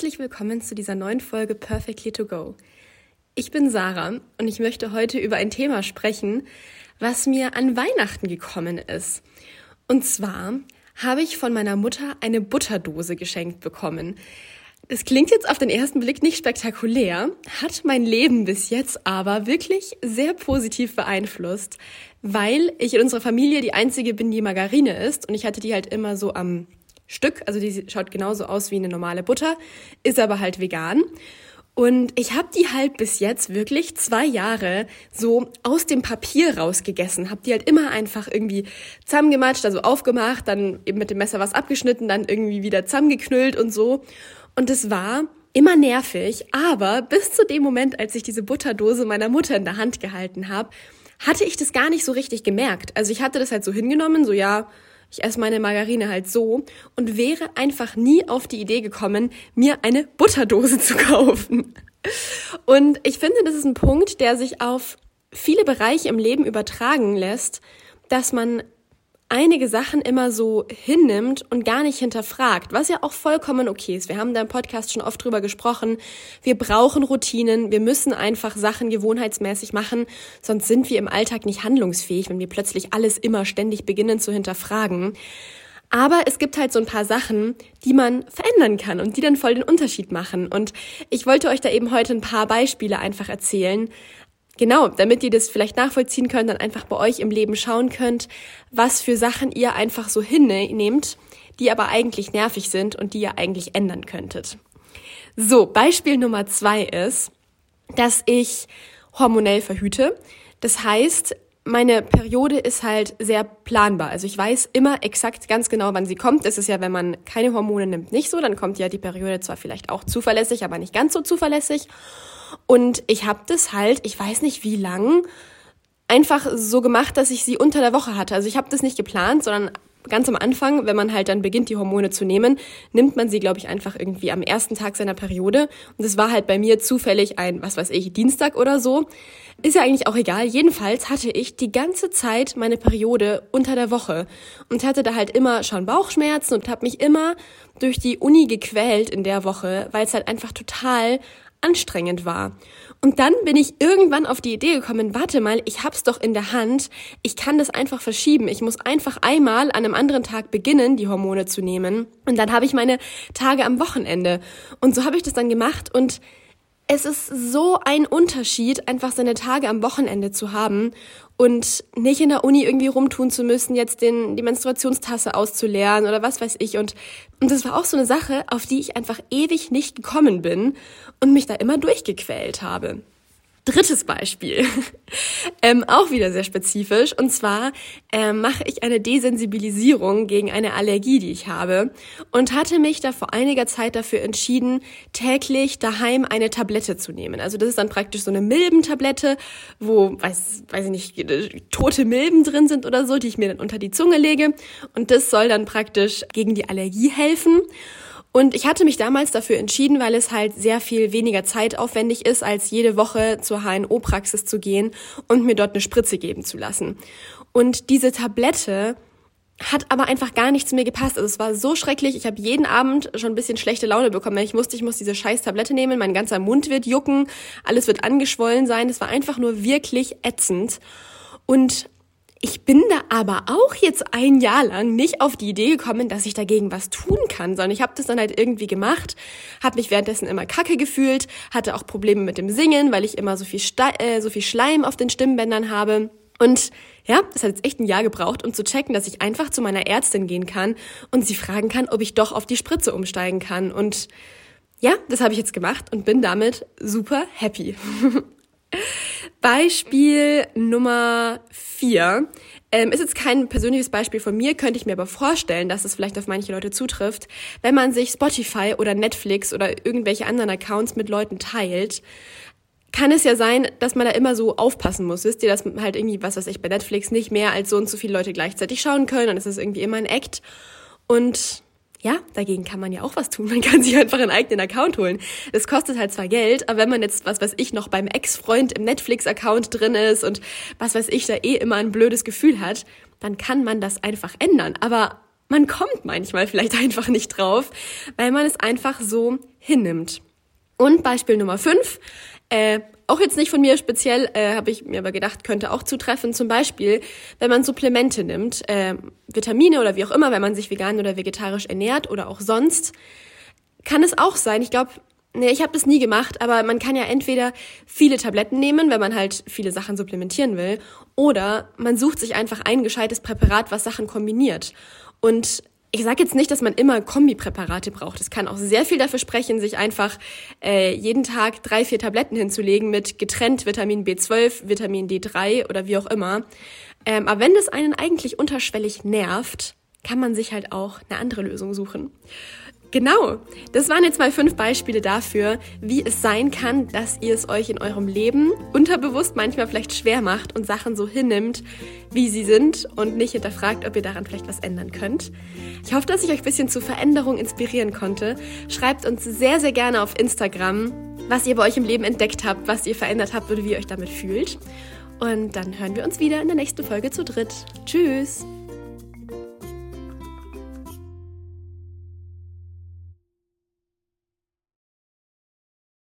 herzlich willkommen zu dieser neuen Folge Perfectly to Go. Ich bin Sarah und ich möchte heute über ein Thema sprechen, was mir an Weihnachten gekommen ist. Und zwar habe ich von meiner Mutter eine Butterdose geschenkt bekommen. Das klingt jetzt auf den ersten Blick nicht spektakulär, hat mein Leben bis jetzt aber wirklich sehr positiv beeinflusst, weil ich in unserer Familie die einzige bin, die Margarine ist und ich hatte die halt immer so am Stück. Also die schaut genauso aus wie eine normale Butter, ist aber halt vegan. Und ich habe die halt bis jetzt wirklich zwei Jahre so aus dem Papier rausgegessen. Habe die halt immer einfach irgendwie zusammengematscht, also aufgemacht, dann eben mit dem Messer was abgeschnitten, dann irgendwie wieder zusammengeknüllt und so. Und es war immer nervig, aber bis zu dem Moment, als ich diese Butterdose meiner Mutter in der Hand gehalten habe, hatte ich das gar nicht so richtig gemerkt. Also ich hatte das halt so hingenommen, so ja, ich esse meine Margarine halt so und wäre einfach nie auf die Idee gekommen, mir eine Butterdose zu kaufen. Und ich finde, das ist ein Punkt, der sich auf viele Bereiche im Leben übertragen lässt, dass man einige Sachen immer so hinnimmt und gar nicht hinterfragt, was ja auch vollkommen okay ist. Wir haben da im Podcast schon oft drüber gesprochen. Wir brauchen Routinen, wir müssen einfach Sachen gewohnheitsmäßig machen, sonst sind wir im Alltag nicht handlungsfähig, wenn wir plötzlich alles immer ständig beginnen zu hinterfragen. Aber es gibt halt so ein paar Sachen, die man verändern kann und die dann voll den Unterschied machen. Und ich wollte euch da eben heute ein paar Beispiele einfach erzählen, Genau, damit ihr das vielleicht nachvollziehen könnt, dann einfach bei euch im Leben schauen könnt, was für Sachen ihr einfach so hinnehmt, die aber eigentlich nervig sind und die ihr eigentlich ändern könntet. So, Beispiel Nummer zwei ist, dass ich hormonell verhüte. Das heißt, meine Periode ist halt sehr planbar. Also ich weiß immer exakt ganz genau, wann sie kommt. Das ist ja, wenn man keine Hormone nimmt, nicht so. Dann kommt ja die Periode zwar vielleicht auch zuverlässig, aber nicht ganz so zuverlässig. Und ich habe das halt, ich weiß nicht wie lang, einfach so gemacht, dass ich sie unter der Woche hatte. Also ich habe das nicht geplant, sondern ganz am Anfang, wenn man halt dann beginnt, die Hormone zu nehmen, nimmt man sie, glaube ich, einfach irgendwie am ersten Tag seiner Periode. Und es war halt bei mir zufällig ein, was weiß ich, Dienstag oder so. Ist ja eigentlich auch egal. Jedenfalls hatte ich die ganze Zeit meine Periode unter der Woche und hatte da halt immer schon Bauchschmerzen und habe mich immer durch die Uni gequält in der Woche, weil es halt einfach total anstrengend war. Und dann bin ich irgendwann auf die Idee gekommen, warte mal, ich hab's doch in der Hand, ich kann das einfach verschieben. Ich muss einfach einmal an einem anderen Tag beginnen, die Hormone zu nehmen. Und dann habe ich meine Tage am Wochenende. Und so habe ich das dann gemacht und es ist so ein Unterschied, einfach seine Tage am Wochenende zu haben und nicht in der Uni irgendwie rumtun zu müssen, jetzt den, die Menstruationstasse auszuleeren oder was weiß ich. Und, und das war auch so eine Sache, auf die ich einfach ewig nicht gekommen bin und mich da immer durchgequält habe. Drittes Beispiel, ähm, auch wieder sehr spezifisch. Und zwar ähm, mache ich eine Desensibilisierung gegen eine Allergie, die ich habe. Und hatte mich da vor einiger Zeit dafür entschieden, täglich daheim eine Tablette zu nehmen. Also das ist dann praktisch so eine Milbentablette, wo, weiß, weiß ich nicht, tote Milben drin sind oder so, die ich mir dann unter die Zunge lege. Und das soll dann praktisch gegen die Allergie helfen. Und ich hatte mich damals dafür entschieden, weil es halt sehr viel weniger zeitaufwendig ist, als jede Woche zur HNO-Praxis zu gehen und mir dort eine Spritze geben zu lassen. Und diese Tablette hat aber einfach gar nicht zu mir gepasst. Also es war so schrecklich. Ich habe jeden Abend schon ein bisschen schlechte Laune bekommen, weil ich musste, ich muss diese scheiß Tablette nehmen. Mein ganzer Mund wird jucken, alles wird angeschwollen sein. Es war einfach nur wirklich ätzend. Und ich bin da aber auch jetzt ein Jahr lang nicht auf die Idee gekommen, dass ich dagegen was tun kann, sondern ich habe das dann halt irgendwie gemacht, habe mich währenddessen immer kacke gefühlt, hatte auch Probleme mit dem Singen, weil ich immer so viel, Ste äh, so viel Schleim auf den Stimmbändern habe. Und ja, das hat jetzt echt ein Jahr gebraucht, um zu checken, dass ich einfach zu meiner Ärztin gehen kann und sie fragen kann, ob ich doch auf die Spritze umsteigen kann. Und ja, das habe ich jetzt gemacht und bin damit super happy. Beispiel Nummer vier ähm, ist jetzt kein persönliches Beispiel von mir, könnte ich mir aber vorstellen, dass es vielleicht auf manche Leute zutrifft. Wenn man sich Spotify oder Netflix oder irgendwelche anderen Accounts mit Leuten teilt, kann es ja sein, dass man da immer so aufpassen muss. Wisst ihr, dass halt irgendwie, was weiß ich, bei Netflix nicht mehr als so und so viele Leute gleichzeitig schauen können und es ist irgendwie immer ein Act. Und ja, dagegen kann man ja auch was tun. Man kann sich einfach einen eigenen Account holen. Das kostet halt zwar Geld, aber wenn man jetzt, was weiß ich, noch beim Ex-Freund im Netflix-Account drin ist und was weiß ich, da eh immer ein blödes Gefühl hat, dann kann man das einfach ändern. Aber man kommt manchmal vielleicht einfach nicht drauf, weil man es einfach so hinnimmt. Und Beispiel Nummer 5, äh, auch jetzt nicht von mir speziell, äh, habe ich mir aber gedacht, könnte auch zutreffen. Zum Beispiel, wenn man Supplemente nimmt, äh, Vitamine oder wie auch immer, wenn man sich vegan oder vegetarisch ernährt oder auch sonst, kann es auch sein. Ich glaube, nee, ich habe das nie gemacht, aber man kann ja entweder viele Tabletten nehmen, wenn man halt viele Sachen supplementieren will, oder man sucht sich einfach ein gescheites Präparat, was Sachen kombiniert. Und ich sage jetzt nicht, dass man immer Kombipräparate braucht. Es kann auch sehr viel dafür sprechen, sich einfach äh, jeden Tag drei, vier Tabletten hinzulegen mit getrennt Vitamin B12, Vitamin D3 oder wie auch immer. Ähm, aber wenn das einen eigentlich unterschwellig nervt, kann man sich halt auch eine andere Lösung suchen. Genau, das waren jetzt mal fünf Beispiele dafür, wie es sein kann, dass ihr es euch in eurem Leben unterbewusst manchmal vielleicht schwer macht und Sachen so hinnimmt, wie sie sind und nicht hinterfragt, ob ihr daran vielleicht was ändern könnt. Ich hoffe, dass ich euch ein bisschen zur Veränderung inspirieren konnte. Schreibt uns sehr, sehr gerne auf Instagram, was ihr bei euch im Leben entdeckt habt, was ihr verändert habt oder wie ihr euch damit fühlt. Und dann hören wir uns wieder in der nächsten Folge zu dritt. Tschüss!